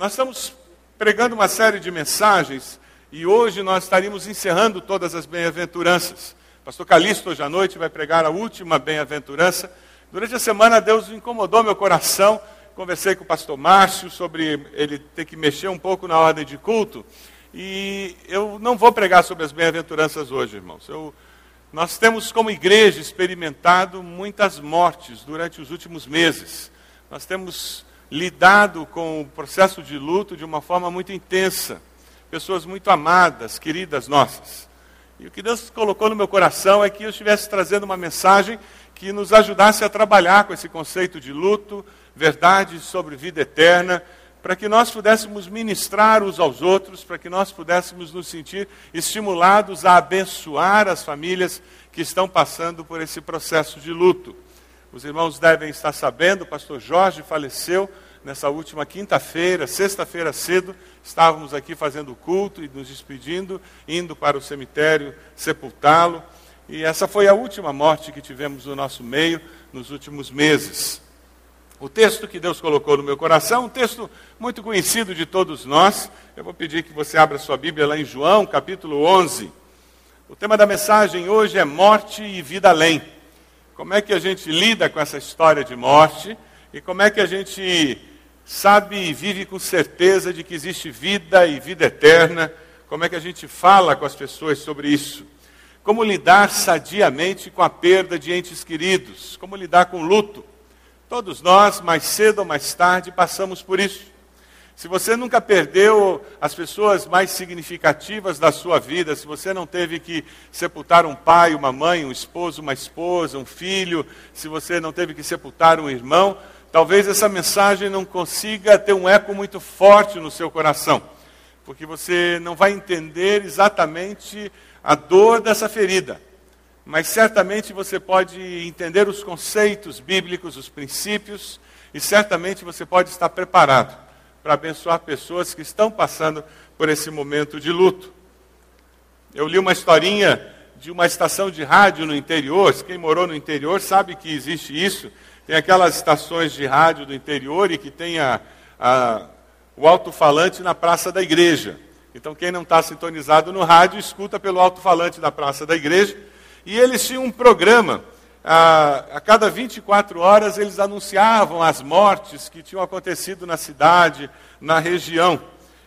Nós estamos pregando uma série de mensagens e hoje nós estaríamos encerrando todas as bem-aventuranças. Pastor Calixto, hoje à noite, vai pregar a última bem-aventurança. Durante a semana, Deus incomodou meu coração. Conversei com o pastor Márcio sobre ele ter que mexer um pouco na ordem de culto. E eu não vou pregar sobre as bem-aventuranças hoje, irmãos. Eu, nós temos, como igreja, experimentado muitas mortes durante os últimos meses. Nós temos lidado com o processo de luto de uma forma muito intensa. Pessoas muito amadas, queridas nossas. E o que Deus colocou no meu coração é que eu estivesse trazendo uma mensagem que nos ajudasse a trabalhar com esse conceito de luto, verdade sobre vida eterna, para que nós pudéssemos ministrar uns aos outros, para que nós pudéssemos nos sentir estimulados a abençoar as famílias que estão passando por esse processo de luto. Os irmãos devem estar sabendo, o pastor Jorge faleceu nessa última quinta-feira, sexta-feira cedo, estávamos aqui fazendo culto e nos despedindo, indo para o cemitério sepultá-lo. E essa foi a última morte que tivemos no nosso meio nos últimos meses. O texto que Deus colocou no meu coração, um texto muito conhecido de todos nós. Eu vou pedir que você abra sua Bíblia lá em João, capítulo 11. O tema da mensagem hoje é morte e vida além. Como é que a gente lida com essa história de morte e como é que a gente sabe e vive com certeza de que existe vida e vida eterna? Como é que a gente fala com as pessoas sobre isso? Como lidar sadiamente com a perda de entes queridos? Como lidar com o luto? Todos nós, mais cedo ou mais tarde, passamos por isso. Se você nunca perdeu as pessoas mais significativas da sua vida, se você não teve que sepultar um pai, uma mãe, um esposo, uma esposa, um filho, se você não teve que sepultar um irmão, talvez essa mensagem não consiga ter um eco muito forte no seu coração, porque você não vai entender exatamente a dor dessa ferida. Mas certamente você pode entender os conceitos bíblicos, os princípios, e certamente você pode estar preparado para abençoar pessoas que estão passando por esse momento de luto. Eu li uma historinha de uma estação de rádio no interior. Quem morou no interior sabe que existe isso. Tem aquelas estações de rádio do interior e que tem a, a, o alto-falante na praça da igreja. Então, quem não está sintonizado no rádio, escuta pelo alto-falante da praça da igreja. E eles tinham um programa a, a cada 24 horas eles anunciavam as mortes que tinham acontecido na cidade, na região.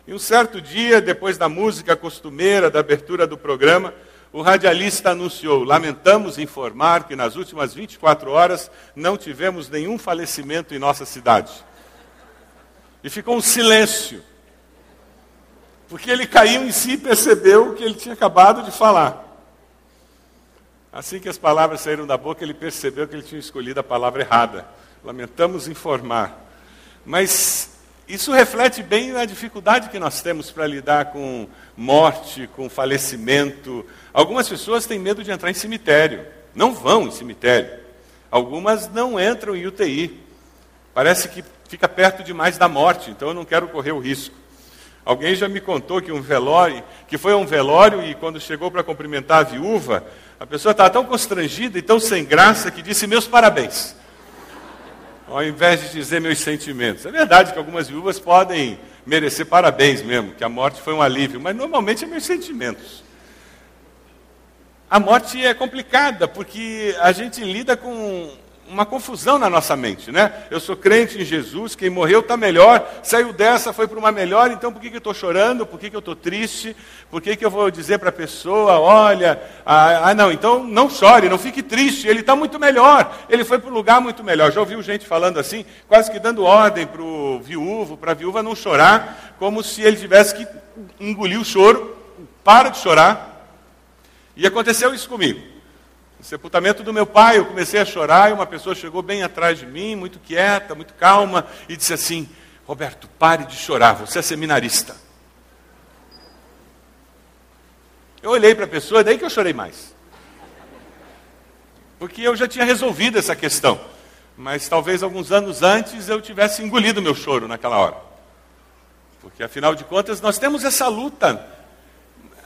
E um certo dia, depois da música costumeira da abertura do programa, o radialista anunciou: Lamentamos informar que nas últimas 24 horas não tivemos nenhum falecimento em nossa cidade. E ficou um silêncio. Porque ele caiu em si e percebeu o que ele tinha acabado de falar. Assim que as palavras saíram da boca, ele percebeu que ele tinha escolhido a palavra errada. Lamentamos informar. Mas isso reflete bem a dificuldade que nós temos para lidar com morte, com falecimento. Algumas pessoas têm medo de entrar em cemitério, não vão em cemitério. Algumas não entram em UTI. Parece que fica perto demais da morte, então eu não quero correr o risco. Alguém já me contou que um velório, que foi a um velório e quando chegou para cumprimentar a viúva, a pessoa estava tão constrangida e tão sem graça que disse meus parabéns. Ao invés de dizer meus sentimentos. É verdade que algumas viúvas podem merecer parabéns mesmo, que a morte foi um alívio, mas normalmente é meus sentimentos. A morte é complicada porque a gente lida com uma confusão na nossa mente, né? Eu sou crente em Jesus, quem morreu está melhor, saiu dessa, foi para uma melhor, então por que, que eu estou chorando? Por que, que eu estou triste? Por que, que eu vou dizer para a pessoa, olha, ah, ah, não, então não chore, não fique triste, ele está muito melhor, ele foi para um lugar muito melhor. Já ouviu gente falando assim, quase que dando ordem para o viúvo, para a viúva não chorar, como se ele tivesse que engolir o choro, para de chorar. E aconteceu isso comigo. No sepultamento do meu pai, eu comecei a chorar e uma pessoa chegou bem atrás de mim, muito quieta, muito calma, e disse assim: Roberto, pare de chorar, você é seminarista. Eu olhei para a pessoa, daí que eu chorei mais. Porque eu já tinha resolvido essa questão. Mas talvez alguns anos antes eu tivesse engolido meu choro naquela hora. Porque afinal de contas nós temos essa luta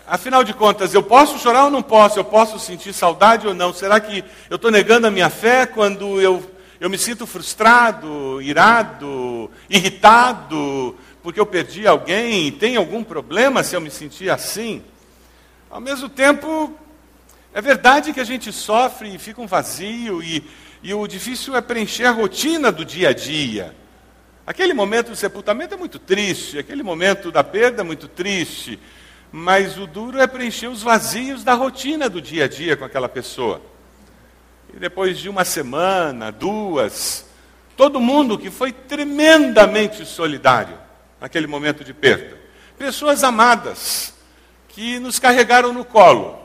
Afinal de contas, eu posso chorar ou não posso? Eu posso sentir saudade ou não? Será que eu estou negando a minha fé quando eu, eu me sinto frustrado, irado, irritado, porque eu perdi alguém, tem algum problema se eu me sentir assim? Ao mesmo tempo, é verdade que a gente sofre e fica um vazio, e, e o difícil é preencher a rotina do dia a dia. Aquele momento do sepultamento é muito triste, aquele momento da perda é muito triste, mas o duro é preencher os vazios da rotina do dia a dia com aquela pessoa. E depois de uma semana, duas, todo mundo que foi tremendamente solidário naquele momento de perda. Pessoas amadas que nos carregaram no colo.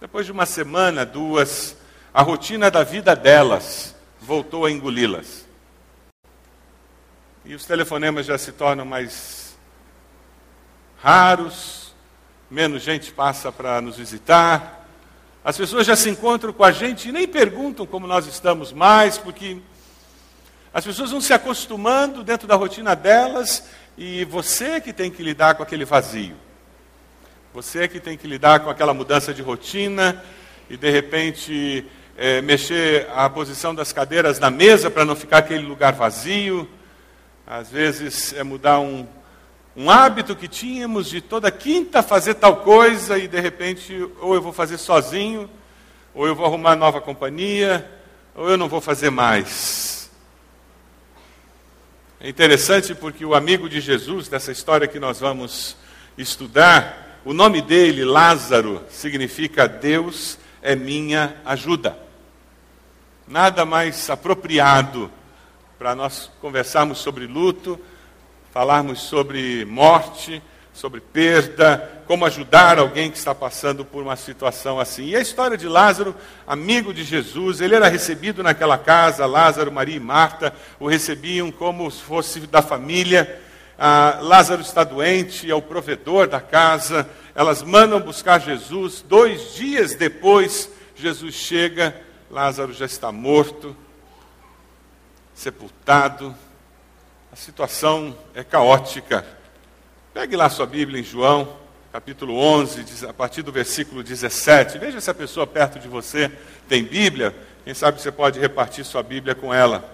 Depois de uma semana, duas, a rotina da vida delas voltou a engoli-las. E os telefonemas já se tornam mais raros, menos gente passa para nos visitar. As pessoas já se encontram com a gente e nem perguntam como nós estamos mais, porque as pessoas vão se acostumando dentro da rotina delas e você que tem que lidar com aquele vazio. Você que tem que lidar com aquela mudança de rotina e de repente é, mexer a posição das cadeiras na mesa para não ficar aquele lugar vazio. Às vezes é mudar um, um hábito que tínhamos de toda quinta fazer tal coisa e de repente ou eu vou fazer sozinho, ou eu vou arrumar nova companhia, ou eu não vou fazer mais. É interessante porque o amigo de Jesus, dessa história que nós vamos estudar, o nome dele, Lázaro, significa Deus é minha ajuda. Nada mais apropriado para nós conversarmos sobre luto, falarmos sobre morte, sobre perda, como ajudar alguém que está passando por uma situação assim. E a história de Lázaro, amigo de Jesus, ele era recebido naquela casa, Lázaro, Maria e Marta o recebiam como se fosse da família. Ah, Lázaro está doente, é o provedor da casa. Elas mandam buscar Jesus. Dois dias depois, Jesus chega, Lázaro já está morto sepultado. A situação é caótica. Pegue lá sua Bíblia em João, capítulo 11, a partir do versículo 17. Veja se a pessoa perto de você tem Bíblia. Quem sabe você pode repartir sua Bíblia com ela.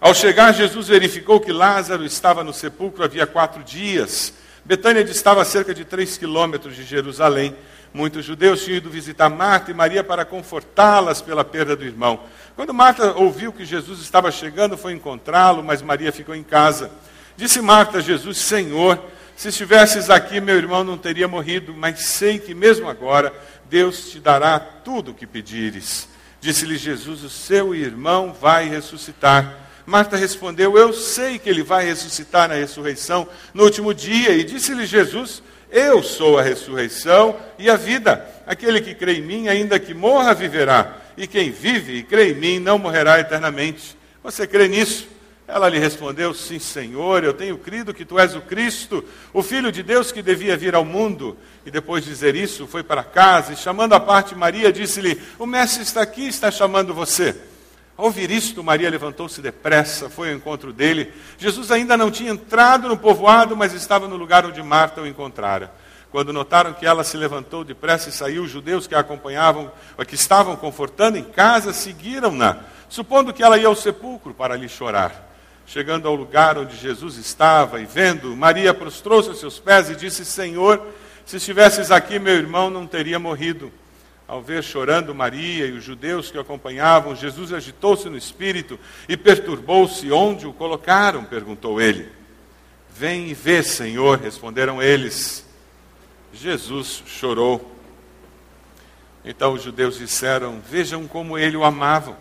Ao chegar, Jesus verificou que Lázaro estava no sepulcro havia quatro dias. Betânia distava a cerca de três quilômetros de Jerusalém. Muitos judeus tinham ido visitar Marta e Maria para confortá-las pela perda do irmão. Quando Marta ouviu que Jesus estava chegando, foi encontrá-lo, mas Maria ficou em casa. Disse Marta a Jesus: Senhor, se estivesses aqui, meu irmão não teria morrido, mas sei que mesmo agora Deus te dará tudo o que pedires. Disse-lhe Jesus: O seu irmão vai ressuscitar. Marta respondeu: Eu sei que ele vai ressuscitar na ressurreição no último dia. E disse-lhe Jesus: eu sou a ressurreição e a vida. Aquele que crê em mim, ainda que morra, viverá. E quem vive e crê em mim não morrerá eternamente. Você crê nisso? Ela lhe respondeu: Sim, Senhor, eu tenho crido que tu és o Cristo, o Filho de Deus que devia vir ao mundo. E depois de dizer isso, foi para casa e, chamando a parte Maria, disse-lhe: O Mestre está aqui, está chamando você. Ao ouvir isto, Maria levantou-se depressa, foi ao encontro dele. Jesus ainda não tinha entrado no povoado, mas estava no lugar onde Marta o encontrara. Quando notaram que ela se levantou depressa e saiu, os judeus que a acompanhavam, que estavam confortando em casa, seguiram-na, supondo que ela ia ao sepulcro para lhe chorar. Chegando ao lugar onde Jesus estava e vendo, Maria prostrou-se aos seus pés e disse: Senhor, se estivesses aqui, meu irmão não teria morrido. Ao ver chorando Maria e os judeus que o acompanhavam, Jesus agitou-se no espírito e perturbou-se. Onde o colocaram? perguntou ele. Vem e vê, Senhor, responderam eles. Jesus chorou. Então os judeus disseram: Vejam como ele o amavam.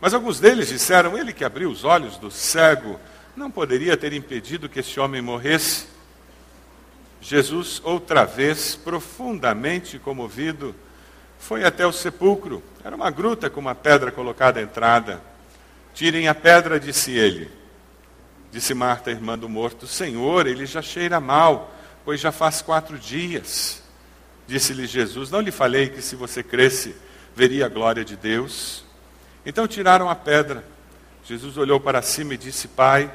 Mas alguns deles disseram: Ele que abriu os olhos do cego não poderia ter impedido que esse homem morresse. Jesus, outra vez, profundamente comovido, foi até o sepulcro. Era uma gruta com uma pedra colocada à entrada. Tirem a pedra, disse ele. Disse Marta, irmã do morto: Senhor, ele já cheira mal, pois já faz quatro dias. Disse-lhe Jesus: Não lhe falei que se você cresce, veria a glória de Deus? Então tiraram a pedra. Jesus olhou para cima e disse: Pai,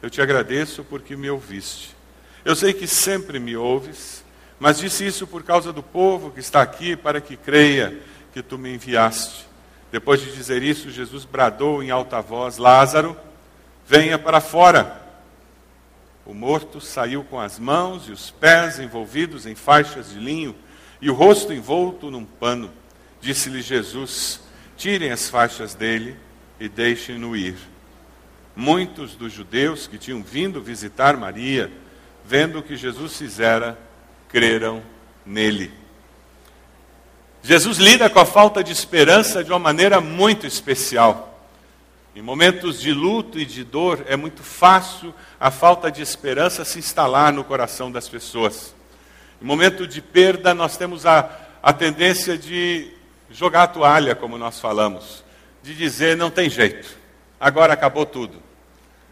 eu te agradeço porque me ouviste. Eu sei que sempre me ouves mas disse isso por causa do povo que está aqui, para que creia que tu me enviaste. Depois de dizer isso, Jesus bradou em alta voz: Lázaro, venha para fora. O morto saiu com as mãos e os pés envolvidos em faixas de linho e o rosto envolto num pano. Disse-lhe Jesus: Tirem as faixas dele e deixem-no ir. Muitos dos judeus que tinham vindo visitar Maria, vendo o que Jesus fizera, creram nele. Jesus lida com a falta de esperança de uma maneira muito especial. Em momentos de luto e de dor, é muito fácil a falta de esperança se instalar no coração das pessoas. Em momento de perda, nós temos a, a tendência de jogar a toalha, como nós falamos, de dizer: não tem jeito, agora acabou tudo,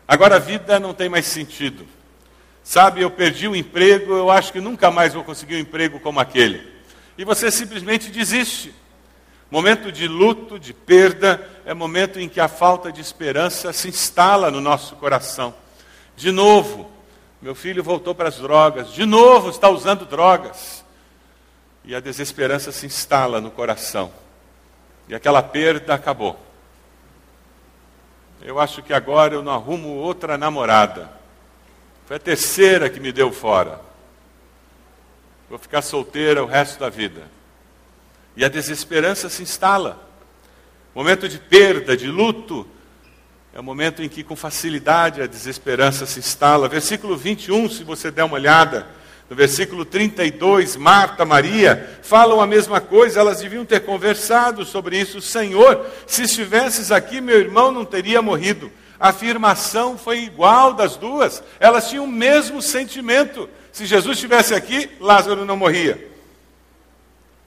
agora a vida não tem mais sentido. Sabe, eu perdi o emprego, eu acho que nunca mais vou conseguir um emprego como aquele. E você simplesmente desiste. Momento de luto, de perda, é momento em que a falta de esperança se instala no nosso coração. De novo, meu filho voltou para as drogas, de novo está usando drogas. E a desesperança se instala no coração. E aquela perda acabou. Eu acho que agora eu não arrumo outra namorada. Foi a terceira que me deu fora. Vou ficar solteira o resto da vida. E a desesperança se instala. Momento de perda, de luto, é o momento em que com facilidade a desesperança se instala. Versículo 21, se você der uma olhada, no versículo 32, Marta, Maria falam a mesma coisa, elas deviam ter conversado sobre isso. Senhor, se estivesses aqui, meu irmão não teria morrido. A afirmação foi igual das duas, elas tinham o mesmo sentimento. Se Jesus estivesse aqui, Lázaro não morria.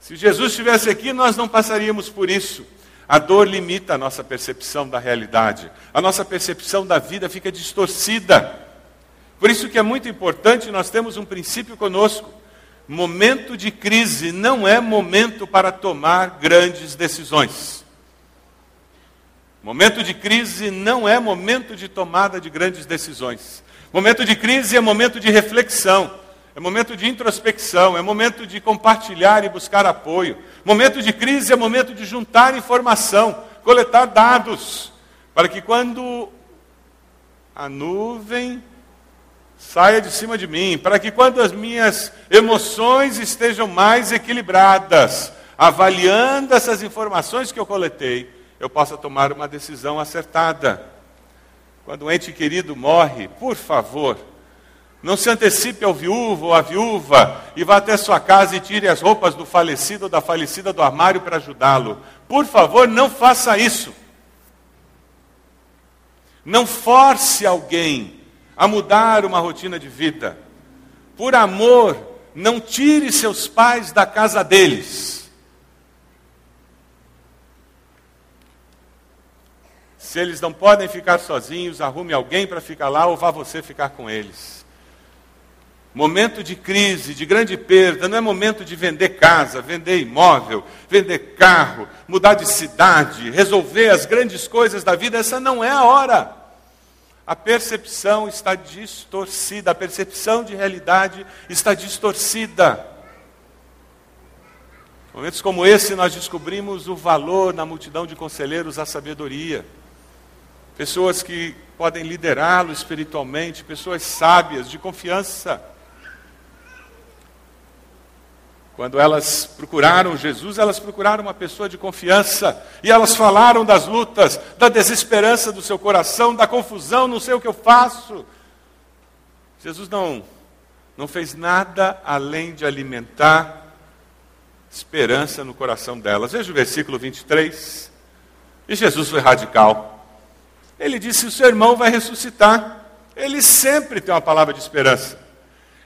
Se Jesus estivesse aqui, nós não passaríamos por isso. A dor limita a nossa percepção da realidade. A nossa percepção da vida fica distorcida. Por isso que é muito importante nós temos um princípio conosco. Momento de crise não é momento para tomar grandes decisões. Momento de crise não é momento de tomada de grandes decisões. Momento de crise é momento de reflexão, é momento de introspecção, é momento de compartilhar e buscar apoio. Momento de crise é momento de juntar informação, coletar dados, para que quando a nuvem saia de cima de mim, para que quando as minhas emoções estejam mais equilibradas, avaliando essas informações que eu coletei, eu possa tomar uma decisão acertada. Quando um ente querido morre, por favor, não se antecipe ao viúvo ou à viúva e vá até sua casa e tire as roupas do falecido ou da falecida do armário para ajudá-lo. Por favor, não faça isso. Não force alguém a mudar uma rotina de vida. Por amor, não tire seus pais da casa deles. Se eles não podem ficar sozinhos, arrume alguém para ficar lá ou vá você ficar com eles. Momento de crise, de grande perda, não é momento de vender casa, vender imóvel, vender carro, mudar de cidade, resolver as grandes coisas da vida, essa não é a hora. A percepção está distorcida, a percepção de realidade está distorcida. Momentos como esse, nós descobrimos o valor na multidão de conselheiros à sabedoria pessoas que podem liderá-lo espiritualmente, pessoas sábias, de confiança. Quando elas procuraram Jesus, elas procuraram uma pessoa de confiança. E elas falaram das lutas, da desesperança do seu coração, da confusão, não sei o que eu faço. Jesus não, não fez nada além de alimentar esperança no coração delas. Veja o versículo 23. E Jesus foi radical. Ele disse: o seu irmão vai ressuscitar. Ele sempre tem uma palavra de esperança.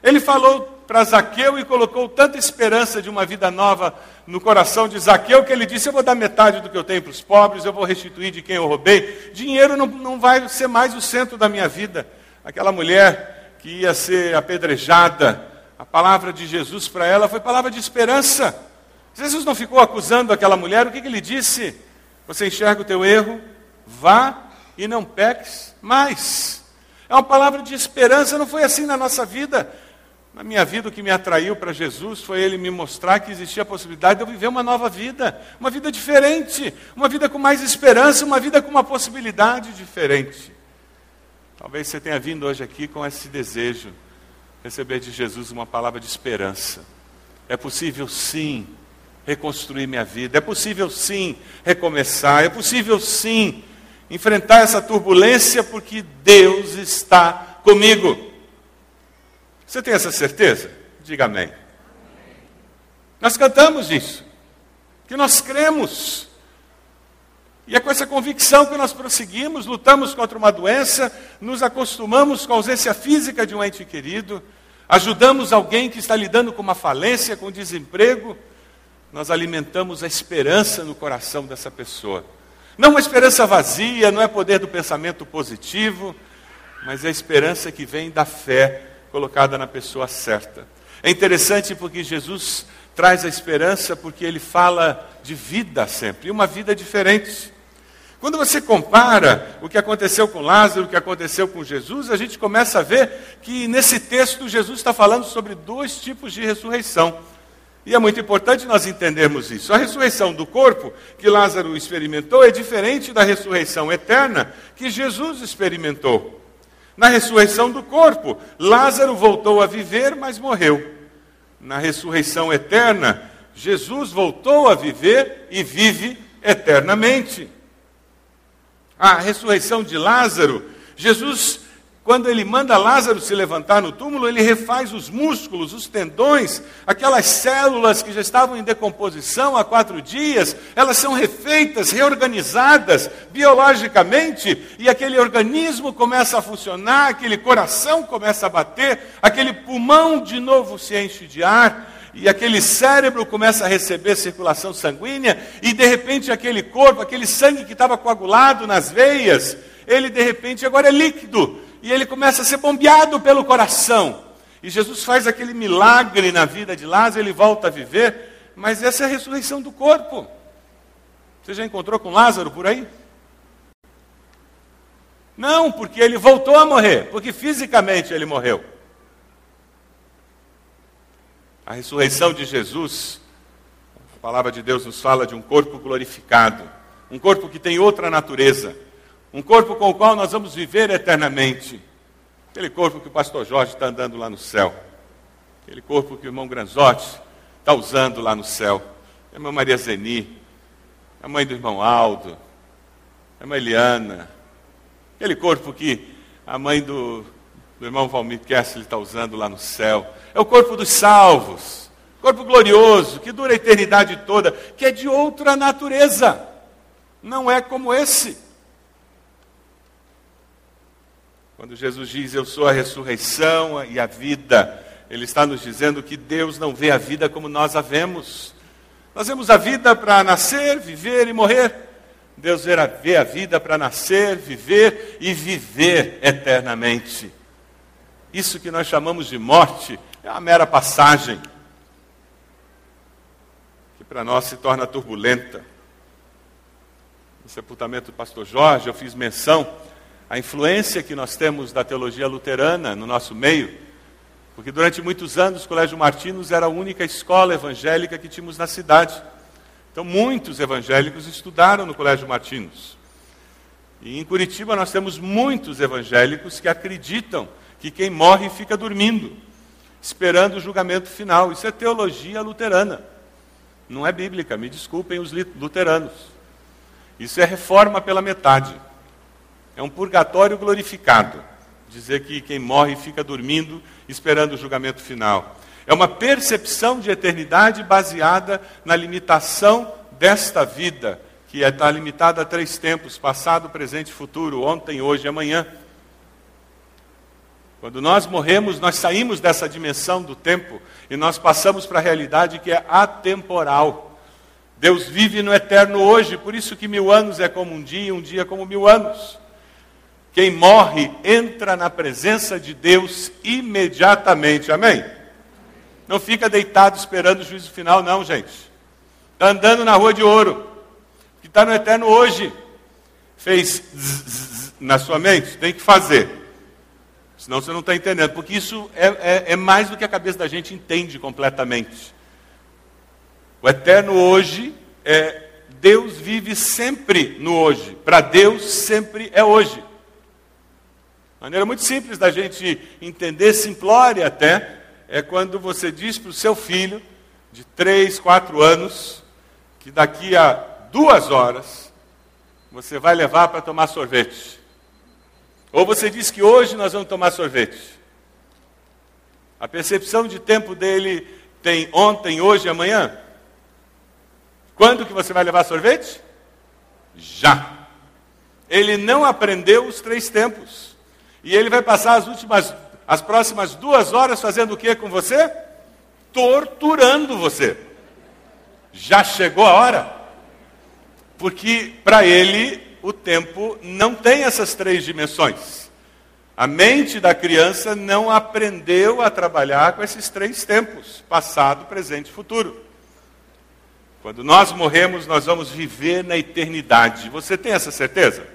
Ele falou para Zaqueu e colocou tanta esperança de uma vida nova no coração de Zaqueu que ele disse: Eu vou dar metade do que eu tenho para os pobres, eu vou restituir de quem eu roubei. Dinheiro não, não vai ser mais o centro da minha vida. Aquela mulher que ia ser apedrejada, a palavra de Jesus para ela foi palavra de esperança. Jesus não ficou acusando aquela mulher, o que, que ele disse? Você enxerga o teu erro? Vá e não peques mais. É uma palavra de esperança, não foi assim na nossa vida. Na minha vida, o que me atraiu para Jesus foi ele me mostrar que existia a possibilidade de eu viver uma nova vida, uma vida diferente, uma vida com mais esperança, uma vida com uma possibilidade diferente. Talvez você tenha vindo hoje aqui com esse desejo, receber de Jesus uma palavra de esperança. É possível sim reconstruir minha vida, é possível sim recomeçar, é possível sim enfrentar essa turbulência porque Deus está comigo. Você tem essa certeza? Diga amém. Nós cantamos isso, que nós cremos. E é com essa convicção que nós prosseguimos, lutamos contra uma doença, nos acostumamos com a ausência física de um ente querido, ajudamos alguém que está lidando com uma falência, com desemprego, nós alimentamos a esperança no coração dessa pessoa. Não uma esperança vazia, não é poder do pensamento positivo, mas é a esperança que vem da fé colocada na pessoa certa. É interessante porque Jesus traz a esperança porque ele fala de vida sempre, e uma vida diferente. Quando você compara o que aconteceu com Lázaro, o que aconteceu com Jesus, a gente começa a ver que nesse texto Jesus está falando sobre dois tipos de ressurreição. E é muito importante nós entendermos isso. A ressurreição do corpo que Lázaro experimentou é diferente da ressurreição eterna que Jesus experimentou. Na ressurreição do corpo, Lázaro voltou a viver, mas morreu. Na ressurreição eterna, Jesus voltou a viver e vive eternamente. A ressurreição de Lázaro, Jesus quando ele manda Lázaro se levantar no túmulo, ele refaz os músculos, os tendões, aquelas células que já estavam em decomposição há quatro dias, elas são refeitas, reorganizadas biologicamente, e aquele organismo começa a funcionar, aquele coração começa a bater, aquele pulmão de novo se enche de ar, e aquele cérebro começa a receber circulação sanguínea, e de repente aquele corpo, aquele sangue que estava coagulado nas veias, ele de repente agora é líquido, e ele começa a ser bombeado pelo coração. E Jesus faz aquele milagre na vida de Lázaro, ele volta a viver, mas essa é a ressurreição do corpo. Você já encontrou com Lázaro por aí? Não, porque ele voltou a morrer, porque fisicamente ele morreu. A ressurreição de Jesus, a palavra de Deus nos fala de um corpo glorificado, um corpo que tem outra natureza, um corpo com o qual nós vamos viver eternamente. Aquele corpo que o pastor Jorge está andando lá no céu. Aquele corpo que o irmão Granzotti está usando lá no céu. A irmã Maria Zeni, a mãe do irmão Aldo, a irmã Eliana. Aquele corpo que a mãe do, do irmão Valmir Kessler está usando lá no céu. É o corpo dos salvos. Corpo glorioso, que dura a eternidade toda, que é de outra natureza. Não é como esse. Quando Jesus diz, Eu sou a ressurreição e a vida, Ele está nos dizendo que Deus não vê a vida como nós a vemos. Nós vemos a vida para nascer, viver e morrer. Deus vê a vida para nascer, viver e viver eternamente. Isso que nós chamamos de morte é uma mera passagem, que para nós se torna turbulenta. No sepultamento do pastor Jorge, eu fiz menção a influência que nós temos da teologia luterana no nosso meio, porque durante muitos anos o Colégio Martinos era a única escola evangélica que tínhamos na cidade. Então muitos evangélicos estudaram no Colégio Martinos. E em Curitiba nós temos muitos evangélicos que acreditam que quem morre fica dormindo, esperando o julgamento final. Isso é teologia luterana. Não é bíblica, me desculpem os luteranos. Isso é reforma pela metade. É um purgatório glorificado. Dizer que quem morre fica dormindo, esperando o julgamento final. É uma percepção de eternidade baseada na limitação desta vida, que está limitada a três tempos: passado, presente e futuro, ontem, hoje e amanhã. Quando nós morremos, nós saímos dessa dimensão do tempo e nós passamos para a realidade que é atemporal. Deus vive no eterno hoje, por isso que mil anos é como um dia, um dia como mil anos. Quem morre entra na presença de Deus imediatamente. Amém? Não fica deitado esperando o juízo final, não, gente. Está andando na rua de ouro. Que está no eterno hoje. Fez zzz, zzz na sua mente? Tem que fazer. Senão você não está entendendo. Porque isso é, é, é mais do que a cabeça da gente entende completamente. O eterno hoje é Deus vive sempre no hoje. Para Deus sempre é hoje. Maneira muito simples da gente entender, simplória até, é quando você diz para o seu filho, de 3, 4 anos, que daqui a duas horas você vai levar para tomar sorvete. Ou você diz que hoje nós vamos tomar sorvete. A percepção de tempo dele tem ontem, hoje e amanhã. Quando que você vai levar sorvete? Já. Ele não aprendeu os três tempos. E ele vai passar as últimas, as próximas duas horas fazendo o que com você? Torturando você. Já chegou a hora? Porque para ele o tempo não tem essas três dimensões. A mente da criança não aprendeu a trabalhar com esses três tempos: passado, presente e futuro. Quando nós morremos, nós vamos viver na eternidade. Você tem essa certeza?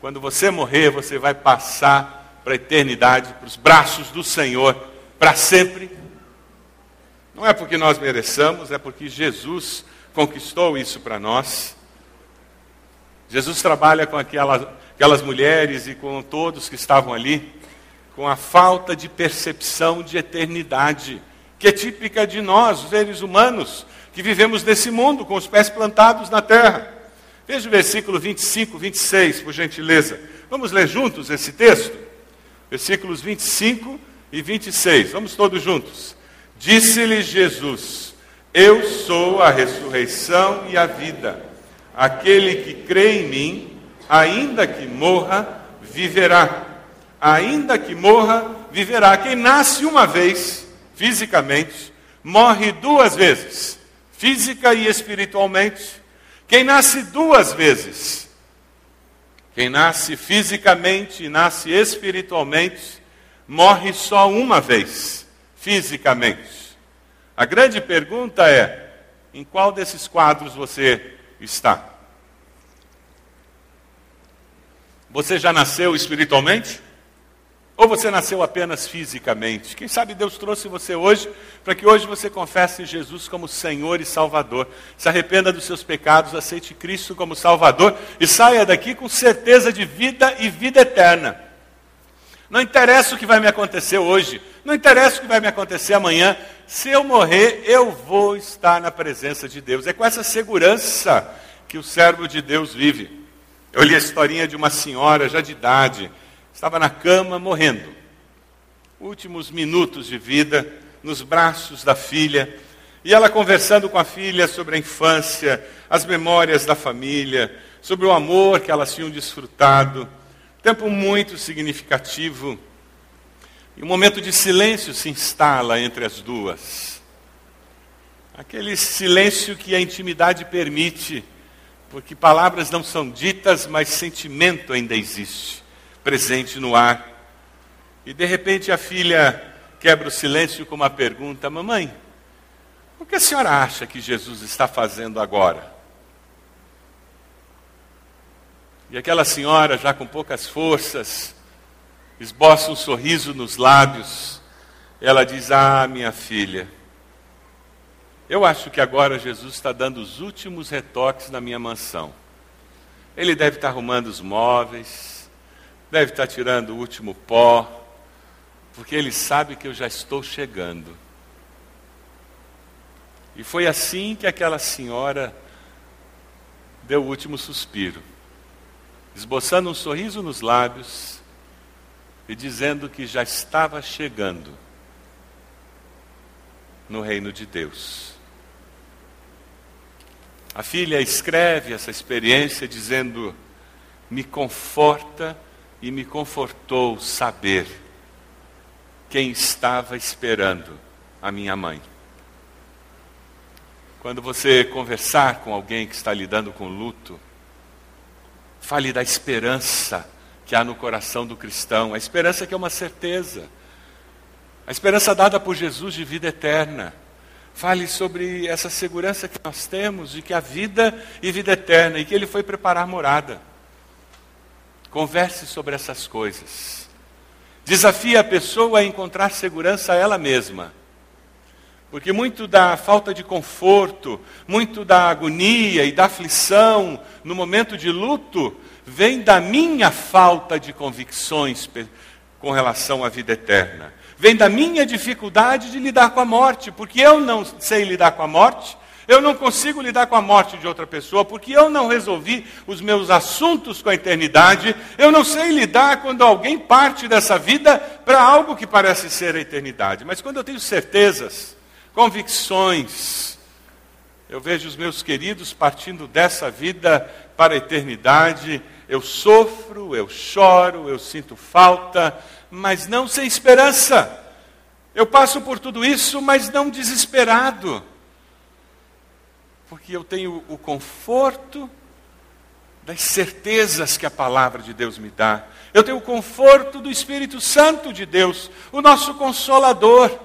Quando você morrer, você vai passar para a eternidade, para os braços do Senhor, para sempre. Não é porque nós mereçamos, é porque Jesus conquistou isso para nós. Jesus trabalha com aquelas, aquelas mulheres e com todos que estavam ali, com a falta de percepção de eternidade que é típica de nós, seres humanos, que vivemos nesse mundo com os pés plantados na terra. Veja o versículo 25, 26, por gentileza. Vamos ler juntos esse texto? Versículos 25 e 26. Vamos todos juntos. Disse-lhe Jesus: Eu sou a ressurreição e a vida. Aquele que crê em mim, ainda que morra, viverá. Ainda que morra, viverá. Quem nasce uma vez, fisicamente, morre duas vezes, física e espiritualmente. Quem nasce duas vezes, quem nasce fisicamente e nasce espiritualmente, morre só uma vez, fisicamente. A grande pergunta é: em qual desses quadros você está? Você já nasceu espiritualmente? Ou você nasceu apenas fisicamente? Quem sabe Deus trouxe você hoje para que hoje você confesse Jesus como Senhor e Salvador. Se arrependa dos seus pecados, aceite Cristo como Salvador e saia daqui com certeza de vida e vida eterna. Não interessa o que vai me acontecer hoje, não interessa o que vai me acontecer amanhã. Se eu morrer, eu vou estar na presença de Deus. É com essa segurança que o servo de Deus vive. Eu li a historinha de uma senhora já de idade estava na cama morrendo. Últimos minutos de vida, nos braços da filha, e ela conversando com a filha sobre a infância, as memórias da família, sobre o amor que elas tinham desfrutado. Tempo muito significativo. E um momento de silêncio se instala entre as duas. Aquele silêncio que a intimidade permite, porque palavras não são ditas, mas sentimento ainda existe presente no ar. E de repente a filha quebra o silêncio com uma pergunta: Mamãe, o que a senhora acha que Jesus está fazendo agora? E aquela senhora, já com poucas forças, esboça um sorriso nos lábios. Ela diz: Ah, minha filha, eu acho que agora Jesus está dando os últimos retoques na minha mansão. Ele deve estar arrumando os móveis, deve estar tirando o último pó, porque ele sabe que eu já estou chegando. E foi assim que aquela senhora deu o último suspiro, esboçando um sorriso nos lábios e dizendo que já estava chegando no reino de Deus. A filha escreve essa experiência dizendo: me conforta e me confortou saber quem estava esperando a minha mãe. Quando você conversar com alguém que está lidando com luto, fale da esperança que há no coração do cristão, a esperança que é uma certeza, a esperança dada por Jesus de vida eterna. Fale sobre essa segurança que nós temos de que a vida e vida eterna e que Ele foi preparar morada. Converse sobre essas coisas. Desafie a pessoa a encontrar segurança a ela mesma. Porque muito da falta de conforto, muito da agonia e da aflição no momento de luto, vem da minha falta de convicções com relação à vida eterna. Vem da minha dificuldade de lidar com a morte, porque eu não sei lidar com a morte, eu não consigo lidar com a morte de outra pessoa, porque eu não resolvi os meus assuntos com a eternidade, eu não sei lidar quando alguém parte dessa vida para algo que parece ser a eternidade. Mas quando eu tenho certezas, convicções. Eu vejo os meus queridos partindo dessa vida para a eternidade. Eu sofro, eu choro, eu sinto falta, mas não sem esperança. Eu passo por tudo isso, mas não desesperado. Porque eu tenho o conforto das certezas que a palavra de Deus me dá. Eu tenho o conforto do Espírito Santo de Deus, o nosso consolador.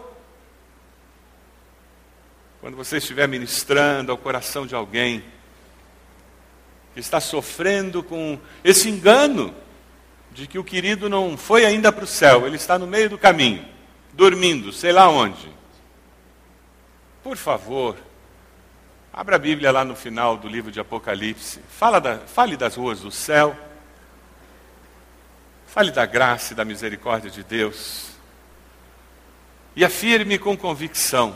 Quando você estiver ministrando ao coração de alguém que está sofrendo com esse engano de que o querido não foi ainda para o céu, ele está no meio do caminho, dormindo, sei lá onde. Por favor, abra a Bíblia lá no final do livro de Apocalipse. Fala da, fale das ruas do céu. Fale da graça e da misericórdia de Deus. E afirme com convicção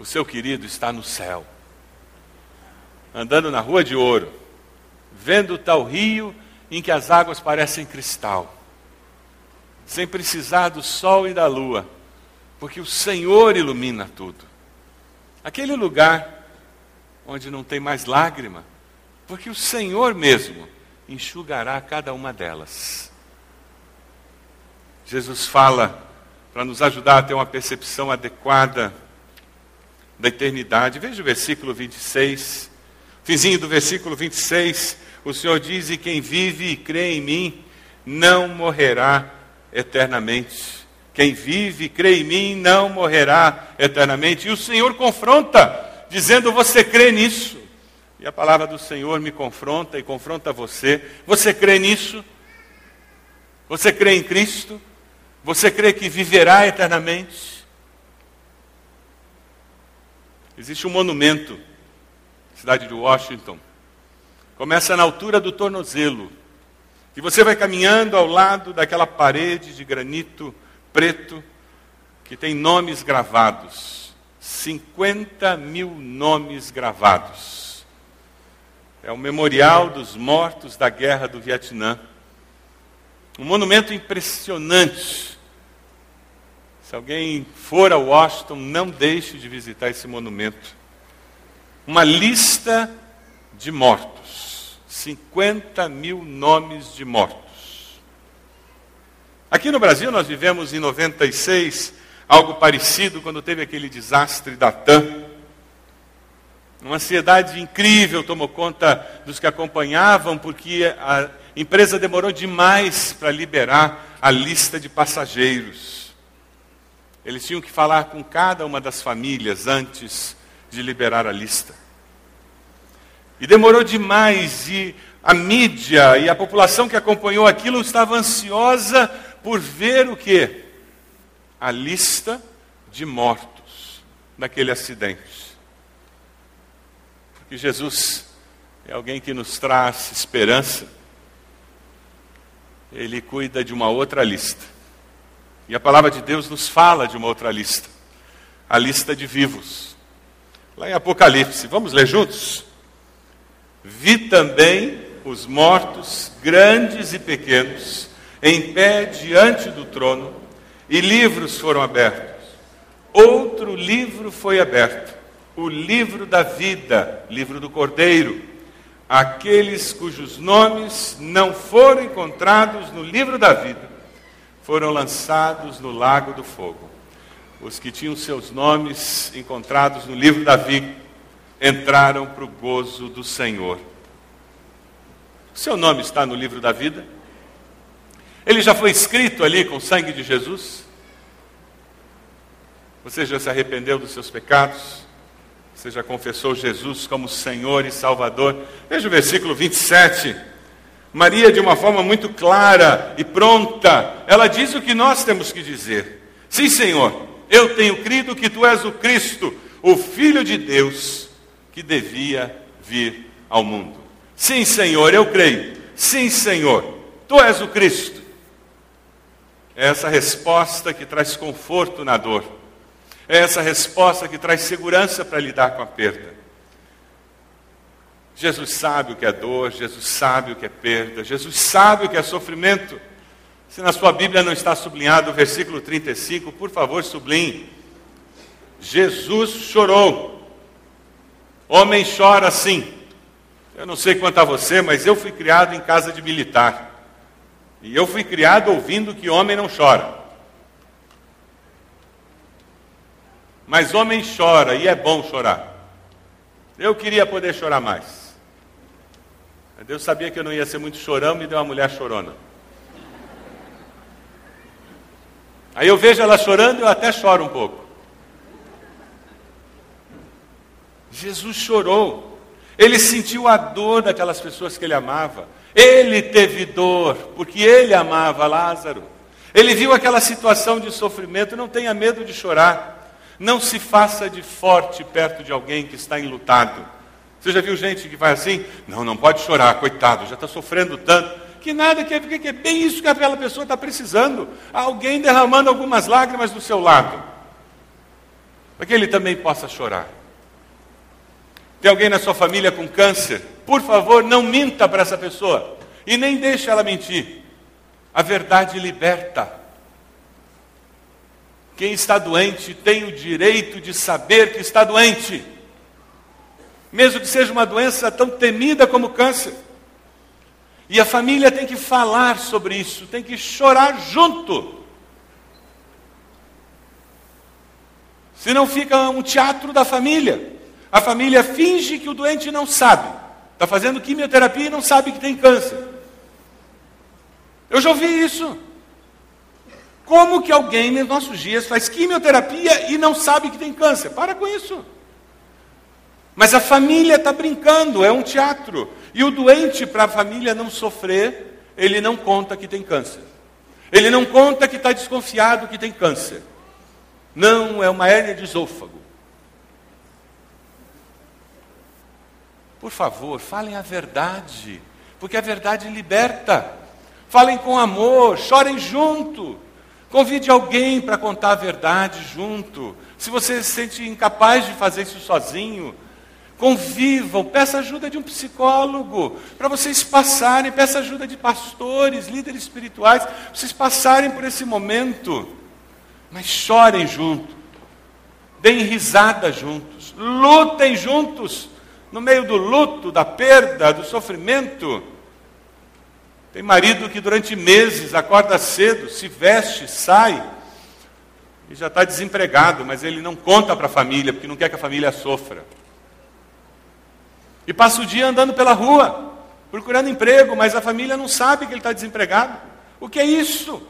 o seu querido está no céu, andando na rua de ouro, vendo tal rio em que as águas parecem cristal, sem precisar do sol e da lua, porque o Senhor ilumina tudo. Aquele lugar onde não tem mais lágrima, porque o Senhor mesmo enxugará cada uma delas. Jesus fala para nos ajudar a ter uma percepção adequada da eternidade. Veja o versículo 26. Fizinho do versículo 26, o Senhor diz: E quem vive e crê em mim não morrerá eternamente. Quem vive crê em mim não morrerá eternamente. E o Senhor confronta, dizendo: Você crê nisso? E a palavra do Senhor me confronta e confronta você. Você crê nisso? Você crê em Cristo? Você crê que viverá eternamente? Existe um monumento, cidade de Washington. Começa na altura do tornozelo. E você vai caminhando ao lado daquela parede de granito preto que tem nomes gravados. 50 mil nomes gravados. É o memorial dos mortos da guerra do Vietnã. Um monumento impressionante se alguém for a Washington, não deixe de visitar esse monumento. Uma lista de mortos. 50 mil nomes de mortos. Aqui no Brasil, nós vivemos em 96 algo parecido quando teve aquele desastre da TAM. Uma ansiedade incrível tomou conta dos que acompanhavam, porque a empresa demorou demais para liberar a lista de passageiros. Eles tinham que falar com cada uma das famílias antes de liberar a lista. E demorou demais, e a mídia e a população que acompanhou aquilo estava ansiosa por ver o que? A lista de mortos daquele acidente. Porque Jesus é alguém que nos traz esperança, ele cuida de uma outra lista e a palavra de Deus nos fala de uma outra lista a lista de vivos. Lá em Apocalipse, vamos ler juntos? Vi também os mortos, grandes e pequenos, em pé diante do trono, e livros foram abertos. Outro livro foi aberto, o livro da vida, livro do Cordeiro. Aqueles cujos nomes não foram encontrados no livro da vida foram lançados no lago do fogo. Os que tinham seus nomes encontrados no livro da vida entraram para o gozo do Senhor. Seu nome está no livro da vida? Ele já foi escrito ali com o sangue de Jesus? Você já se arrependeu dos seus pecados? Você já confessou Jesus como Senhor e Salvador? Veja o versículo 27. Maria, de uma forma muito clara e pronta, ela diz o que nós temos que dizer. Sim, Senhor, Eu tenho crido que tu és o Cristo, o Filho de Deus, que devia vir ao mundo. Sim, Senhor, eu creio. Sim, Senhor, tu és o Cristo. É essa resposta que traz conforto na dor. É essa resposta que traz segurança para lidar com a perda. Jesus sabe o que é dor, Jesus sabe o que é perda, Jesus sabe o que é sofrimento. Se na sua Bíblia não está sublinhado o versículo 35, por favor, sublinhe. Jesus chorou. Homem chora sim. Eu não sei quanto a você, mas eu fui criado em casa de militar. E eu fui criado ouvindo que homem não chora. Mas homem chora e é bom chorar. Eu queria poder chorar mais. Deus sabia que eu não ia ser muito chorão, me deu uma mulher chorona. Aí eu vejo ela chorando e eu até choro um pouco. Jesus chorou. Ele sentiu a dor daquelas pessoas que ele amava. Ele teve dor, porque ele amava Lázaro. Ele viu aquela situação de sofrimento. Não tenha medo de chorar. Não se faça de forte perto de alguém que está enlutado. Você já viu gente que vai assim? Não, não pode chorar, coitado, já está sofrendo tanto que nada, que é, que é bem isso que aquela pessoa está precisando. Alguém derramando algumas lágrimas do seu lado, para que ele também possa chorar. Tem alguém na sua família com câncer? Por favor, não minta para essa pessoa e nem deixe ela mentir. A verdade liberta. Quem está doente tem o direito de saber que está doente, mesmo que seja uma doença tão temida como câncer. E a família tem que falar sobre isso, tem que chorar junto. Senão fica um teatro da família. A família finge que o doente não sabe. Está fazendo quimioterapia e não sabe que tem câncer. Eu já ouvi isso. Como que alguém nos nossos dias faz quimioterapia e não sabe que tem câncer? Para com isso. Mas a família está brincando, é um teatro. E o doente, para a família não sofrer, ele não conta que tem câncer. Ele não conta que está desconfiado que tem câncer. Não, é uma hérnia de esôfago. Por favor, falem a verdade, porque a verdade liberta. Falem com amor, chorem junto. Convide alguém para contar a verdade junto. Se você se sente incapaz de fazer isso sozinho, convivam, peça ajuda de um psicólogo, para vocês passarem, peça ajuda de pastores, líderes espirituais, para vocês passarem por esse momento. Mas chorem junto, deem risada juntos, lutem juntos, no meio do luto, da perda, do sofrimento. Tem marido que durante meses acorda cedo, se veste, sai, e já está desempregado, mas ele não conta para a família, porque não quer que a família sofra. E passa o dia andando pela rua, procurando emprego, mas a família não sabe que ele está desempregado. O que é isso?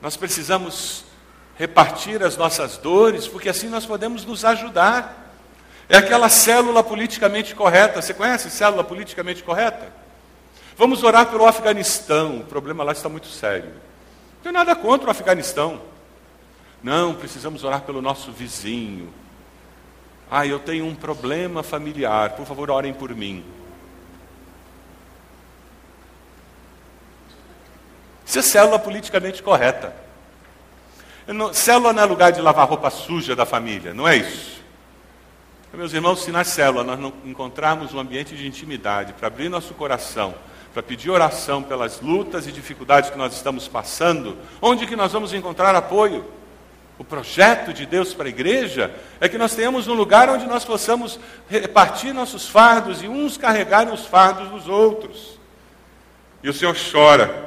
Nós precisamos repartir as nossas dores, porque assim nós podemos nos ajudar. É aquela célula politicamente correta. Você conhece célula politicamente correta? Vamos orar pelo Afeganistão. O problema lá está muito sério. Não tem nada contra o Afeganistão. Não, precisamos orar pelo nosso vizinho, ah, eu tenho um problema familiar, por favor, orem por mim. Isso é célula politicamente correta. Não, célula não é lugar de lavar roupa suja da família, não é isso. Meus irmãos, se na célula nós não encontrarmos um ambiente de intimidade para abrir nosso coração, para pedir oração pelas lutas e dificuldades que nós estamos passando, onde que nós vamos encontrar apoio? O projeto de Deus para a igreja é que nós tenhamos um lugar onde nós possamos repartir nossos fardos e uns carregarem os fardos dos outros. E o Senhor chora.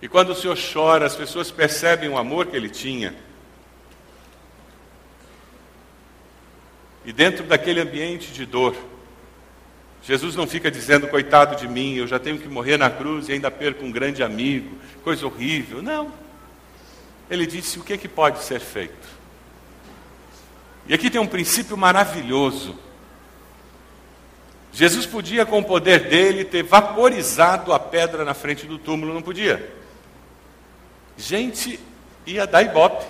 E quando o Senhor chora, as pessoas percebem o amor que ele tinha. E dentro daquele ambiente de dor, Jesus não fica dizendo, coitado de mim, eu já tenho que morrer na cruz e ainda perco um grande amigo, coisa horrível. Não ele disse: o que, é que pode ser feito? E aqui tem um princípio maravilhoso. Jesus podia, com o poder dele, ter vaporizado a pedra na frente do túmulo, não podia? Gente ia dar ibope.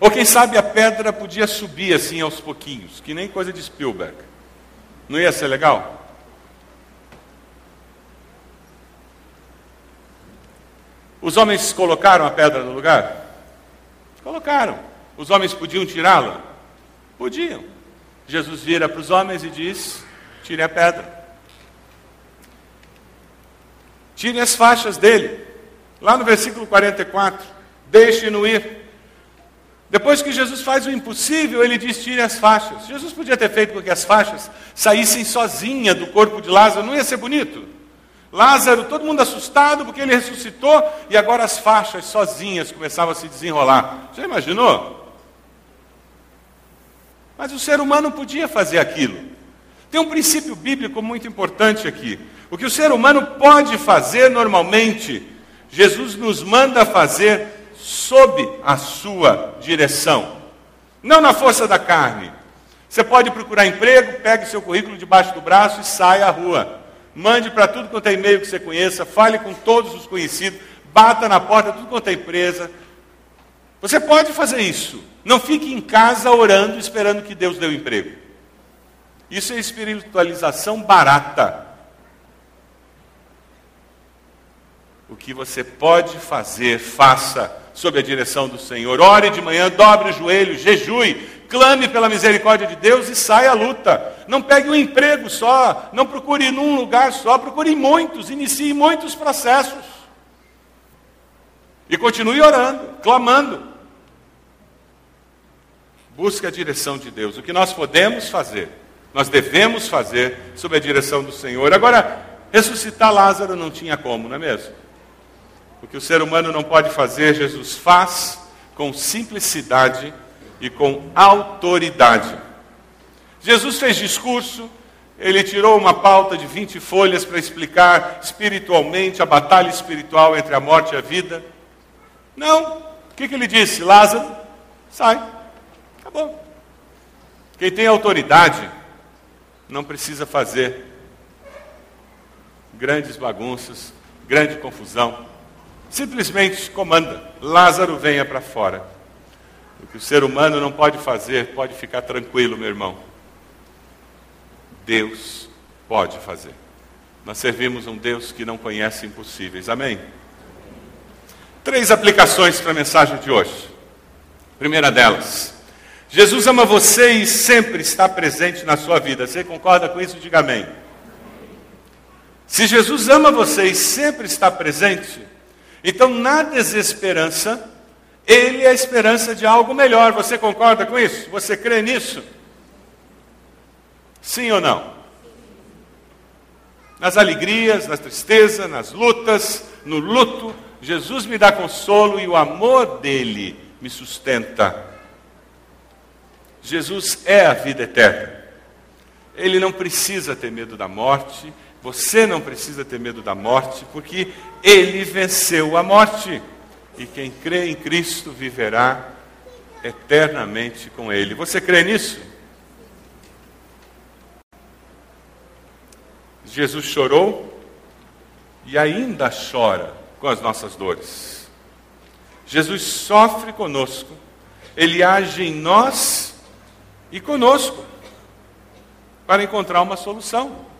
Ou quem sabe a pedra podia subir assim aos pouquinhos, que nem coisa de Spielberg. Não ia ser legal? Os homens colocaram a pedra no lugar? Colocaram. Os homens podiam tirá-la? Podiam. Jesus vira para os homens e diz: tire a pedra. Tire as faixas dele. Lá no versículo 44, deixe-no ir. Depois que Jesus faz o impossível, ele diz: tire as faixas. Jesus podia ter feito com que as faixas saíssem sozinha do corpo de Lázaro, não ia ser bonito? Lázaro, todo mundo assustado porque ele ressuscitou e agora as faixas sozinhas começavam a se desenrolar. Já imaginou? Mas o ser humano podia fazer aquilo. Tem um princípio bíblico muito importante aqui. O que o ser humano pode fazer normalmente, Jesus nos manda fazer sob a sua direção, não na força da carne. Você pode procurar emprego, pegue seu currículo debaixo do braço e saia à rua. Mande para tudo quanto é e-mail que você conheça, fale com todos os conhecidos, bata na porta tudo quanto é empresa. Você pode fazer isso. Não fique em casa orando, esperando que Deus dê o um emprego. Isso é espiritualização barata. O que você pode fazer, faça sob a direção do Senhor. Ore de manhã, dobre o joelho, jejue, clame pela misericórdia de Deus e saia à luta. Não pegue um emprego só, não procure num lugar só, procure muitos, inicie muitos processos. E continue orando, clamando. Busque a direção de Deus. O que nós podemos fazer, nós devemos fazer sob a direção do Senhor. Agora, ressuscitar Lázaro não tinha como, não é mesmo? O que o ser humano não pode fazer, Jesus faz com simplicidade e com autoridade. Jesus fez discurso, ele tirou uma pauta de 20 folhas para explicar espiritualmente a batalha espiritual entre a morte e a vida. Não. O que, que ele disse? Lázaro, sai. Acabou. Quem tem autoridade não precisa fazer grandes bagunças, grande confusão. Simplesmente comanda: Lázaro venha para fora. O que o ser humano não pode fazer, pode ficar tranquilo, meu irmão. Deus pode fazer. Nós servimos um Deus que não conhece impossíveis. Amém? Três aplicações para a mensagem de hoje. Primeira delas, Jesus ama você e sempre está presente na sua vida. Você concorda com isso? Diga amém. Se Jesus ama você e sempre está presente, então na desesperança, ele é a esperança de algo melhor. Você concorda com isso? Você crê nisso? Sim ou não? Nas alegrias, na tristeza, nas lutas, no luto, Jesus me dá consolo e o amor dele me sustenta. Jesus é a vida eterna. Ele não precisa ter medo da morte, você não precisa ter medo da morte, porque ele venceu a morte. E quem crê em Cristo viverá eternamente com Ele. Você crê nisso? Jesus chorou e ainda chora com as nossas dores. Jesus sofre conosco, Ele age em nós e conosco para encontrar uma solução.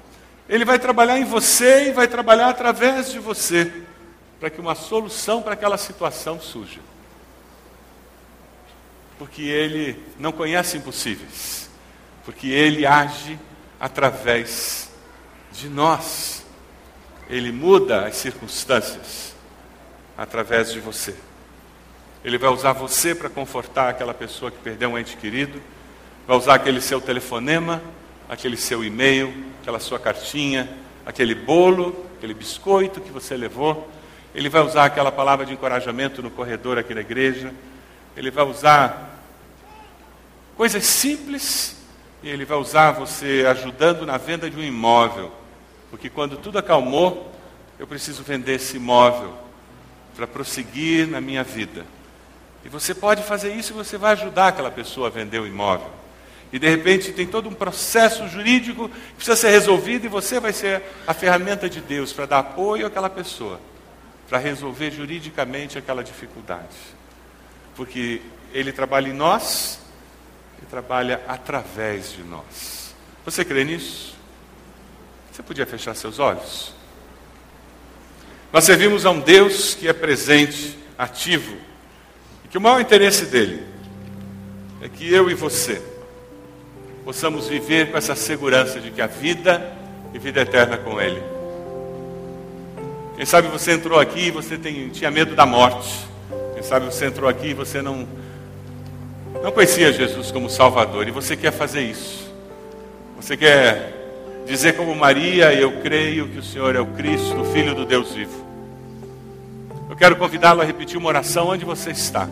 Ele vai trabalhar em você e vai trabalhar através de você para que uma solução para aquela situação surja. Porque Ele não conhece impossíveis, porque Ele age através de nós. Ele muda as circunstâncias através de você. Ele vai usar você para confortar aquela pessoa que perdeu um ente querido, vai usar aquele seu telefonema, aquele seu e-mail, aquela sua cartinha, aquele bolo, aquele biscoito que você levou ele vai usar aquela palavra de encorajamento no corredor aqui da igreja. Ele vai usar coisas simples e ele vai usar você ajudando na venda de um imóvel. Porque quando tudo acalmou, eu preciso vender esse imóvel para prosseguir na minha vida. E você pode fazer isso e você vai ajudar aquela pessoa a vender o imóvel. E de repente tem todo um processo jurídico que precisa ser resolvido e você vai ser a ferramenta de Deus para dar apoio àquela pessoa para resolver juridicamente aquela dificuldade. Porque Ele trabalha em nós e trabalha através de nós. Você crê nisso? Você podia fechar seus olhos? Nós servimos a um Deus que é presente, ativo, e que o maior interesse dele é que eu e você possamos viver com essa segurança de que a vida e vida eterna com Ele. Quem sabe você entrou aqui e você tem, tinha medo da morte. Quem sabe você entrou aqui e você não, não conhecia Jesus como Salvador e você quer fazer isso. Você quer dizer como Maria, eu creio que o Senhor é o Cristo, o Filho do Deus vivo. Eu quero convidá-lo a repetir uma oração onde você está.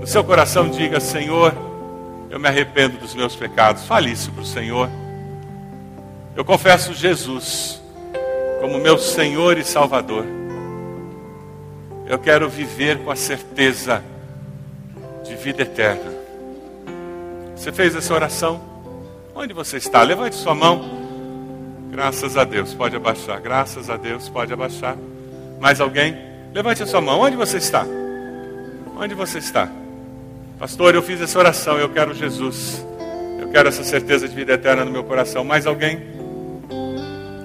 No seu coração diga, Senhor, eu me arrependo dos meus pecados. Fale isso para o Senhor. Eu confesso Jesus como meu Senhor e Salvador. Eu quero viver com a certeza de vida eterna. Você fez essa oração? Onde você está? Levante sua mão. Graças a Deus, pode abaixar. Graças a Deus, pode abaixar. Mais alguém? Levante a sua mão. Onde você está? Onde você está? Pastor, eu fiz essa oração, eu quero Jesus. Eu quero essa certeza de vida eterna no meu coração. Mais alguém?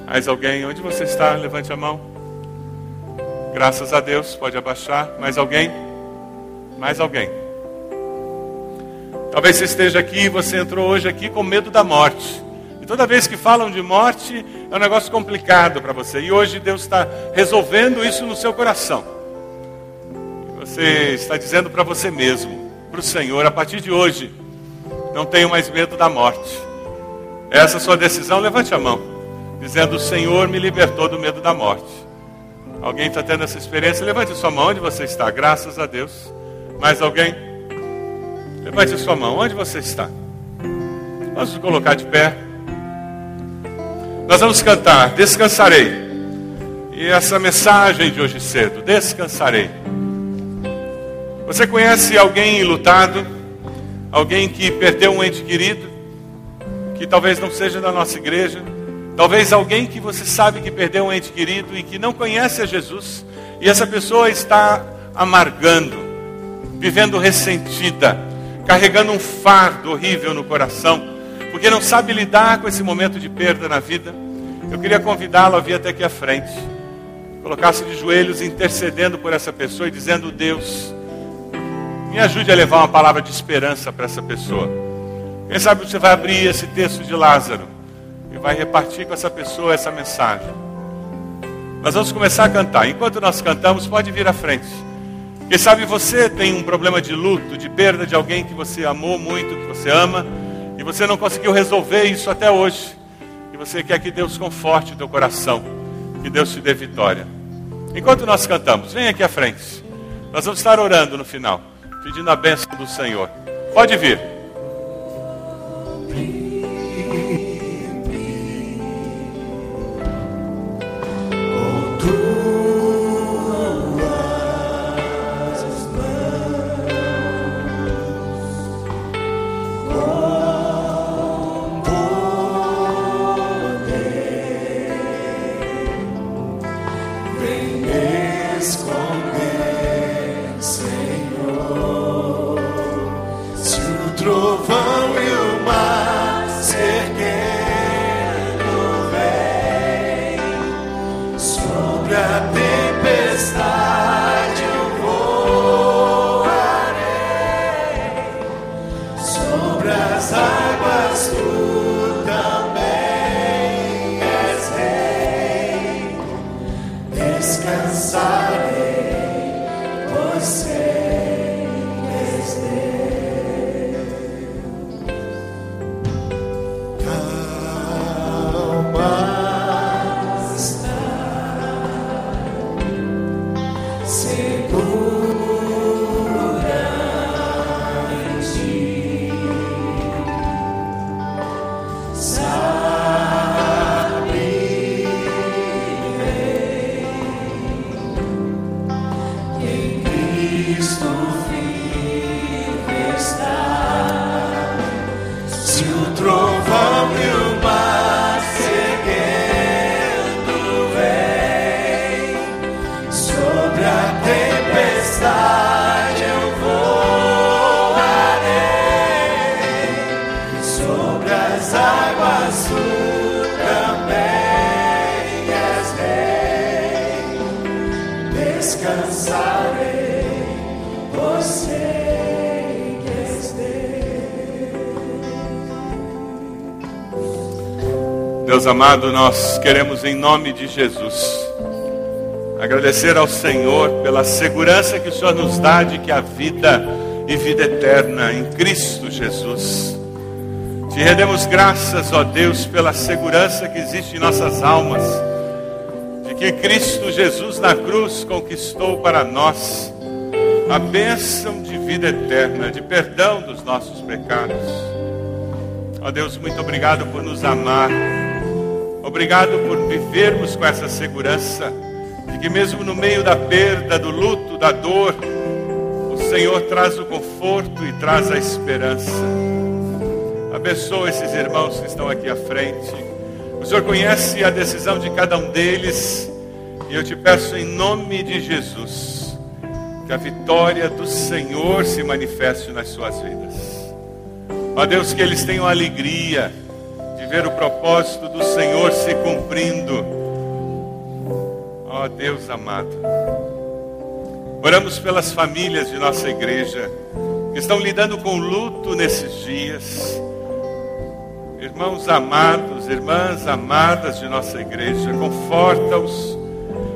Mais alguém? Onde você está? Levante a mão. Graças a Deus, pode abaixar. Mais alguém? Mais alguém? Talvez você esteja aqui, você entrou hoje aqui com medo da morte. E toda vez que falam de morte, é um negócio complicado para você. E hoje Deus está resolvendo isso no seu coração. Você está dizendo para você mesmo, para o Senhor, a partir de hoje, não tenho mais medo da morte. Essa é sua decisão, levante a mão dizendo: O Senhor me libertou do medo da morte. Alguém está tendo essa experiência? Levante sua mão onde você está, graças a Deus. Mais alguém? Levante sua mão, onde você está? Vamos nos colocar de pé. Nós vamos cantar, descansarei. E essa mensagem de hoje cedo, descansarei. Você conhece alguém lutado? Alguém que perdeu um ente querido? Que talvez não seja da nossa igreja? Talvez alguém que você sabe que perdeu um ente querido e que não conhece a Jesus, e essa pessoa está amargando, vivendo ressentida, carregando um fardo horrível no coração, porque não sabe lidar com esse momento de perda na vida. Eu queria convidá-lo a vir até aqui à frente, colocar-se de joelhos intercedendo por essa pessoa e dizendo: Deus, me ajude a levar uma palavra de esperança para essa pessoa. Quem sabe você vai abrir esse texto de Lázaro e vai repartir com essa pessoa essa mensagem. Nós vamos começar a cantar. Enquanto nós cantamos, pode vir à frente. Quem sabe você tem um problema de luto, de perda de alguém que você amou muito, que você ama, e você não conseguiu resolver isso até hoje. E você quer que Deus conforte o teu coração, que Deus te dê vitória. Enquanto nós cantamos, vem aqui à frente. Nós vamos estar orando no final, pedindo a bênção do Senhor. Pode vir. seguro. Amado, nós queremos em nome de Jesus agradecer ao Senhor pela segurança que o Senhor nos dá de que a vida e vida eterna em Cristo Jesus. Te rendemos graças, ó Deus, pela segurança que existe em nossas almas, de que Cristo Jesus na cruz conquistou para nós a bênção de vida eterna, de perdão dos nossos pecados. Ó Deus, muito obrigado por nos amar, obrigado por vivermos com essa segurança de que mesmo no meio da perda, do luto, da dor, o Senhor traz o conforto e traz a esperança. Abençoa esses irmãos que estão aqui à frente. O Senhor conhece a decisão de cada um deles. E eu te peço em nome de Jesus que a vitória do Senhor se manifeste nas suas vidas. Ó Deus, que eles tenham alegria ver o propósito do Senhor se cumprindo Ó oh, Deus amado, oramos pelas famílias de nossa igreja que estão lidando com luto nesses dias. Irmãos amados, irmãs amadas de nossa igreja, conforta-os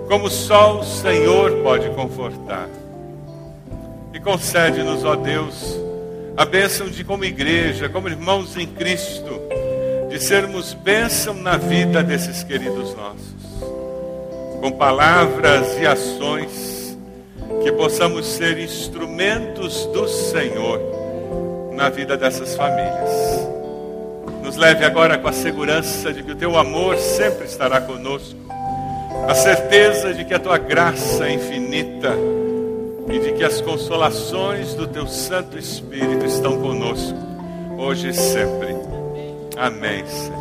como só o Senhor pode confortar. E concede-nos, ó Deus, a bênção de como igreja, como irmãos em Cristo, de sermos bênção na vida desses queridos nossos com palavras e ações, que possamos ser instrumentos do Senhor na vida dessas famílias. Nos leve agora com a segurança de que o teu amor sempre estará conosco, a certeza de que a tua graça é infinita e de que as consolações do teu Santo Espírito estão conosco, hoje e sempre. Amém, Senhor.